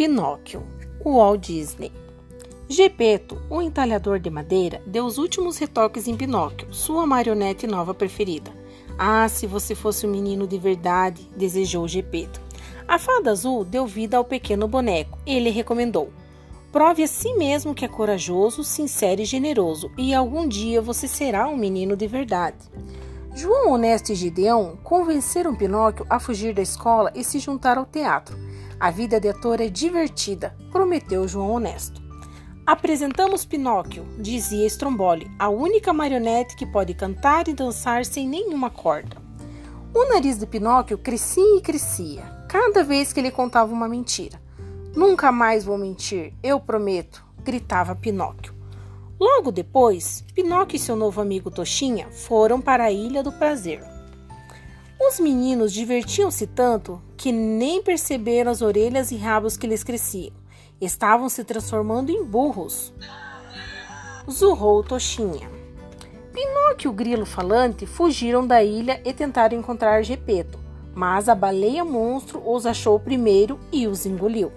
Pinóquio, o Walt Disney. Gepeto, o entalhador de madeira, deu os últimos retoques em Pinóquio, sua marionete nova preferida. Ah, se você fosse um menino de verdade, desejou Gepeto. A fada azul deu vida ao pequeno boneco. Ele recomendou: Prove a si mesmo que é corajoso, sincero e generoso, e algum dia você será um menino de verdade. João Honesto e Gideão convenceram Pinóquio a fugir da escola e se juntar ao teatro. A vida de ator é divertida, prometeu João Honesto. Apresentamos Pinóquio, dizia Stromboli, a única marionete que pode cantar e dançar sem nenhuma corda. O nariz de Pinóquio crescia e crescia, cada vez que ele contava uma mentira. Nunca mais vou mentir, eu prometo, gritava Pinóquio. Logo depois, Pinóquio e seu novo amigo Toxinha foram para a Ilha do Prazer. Os meninos divertiam-se tanto que nem perceberam as orelhas e rabos que lhes cresciam. Estavam se transformando em burros. Zurrou Toxinha. Pinóquio e o grilo falante fugiram da ilha e tentaram encontrar Gepeto, mas a baleia monstro os achou primeiro e os engoliu.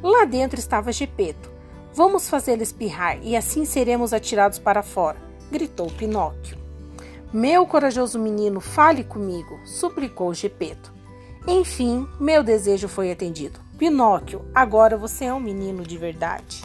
Lá dentro estava Gepeto. Vamos fazê-lo espirrar e assim seremos atirados para fora, gritou Pinóquio. Meu corajoso menino, fale comigo, suplicou Gepeto. Enfim, meu desejo foi atendido. Pinóquio, agora você é um menino de verdade.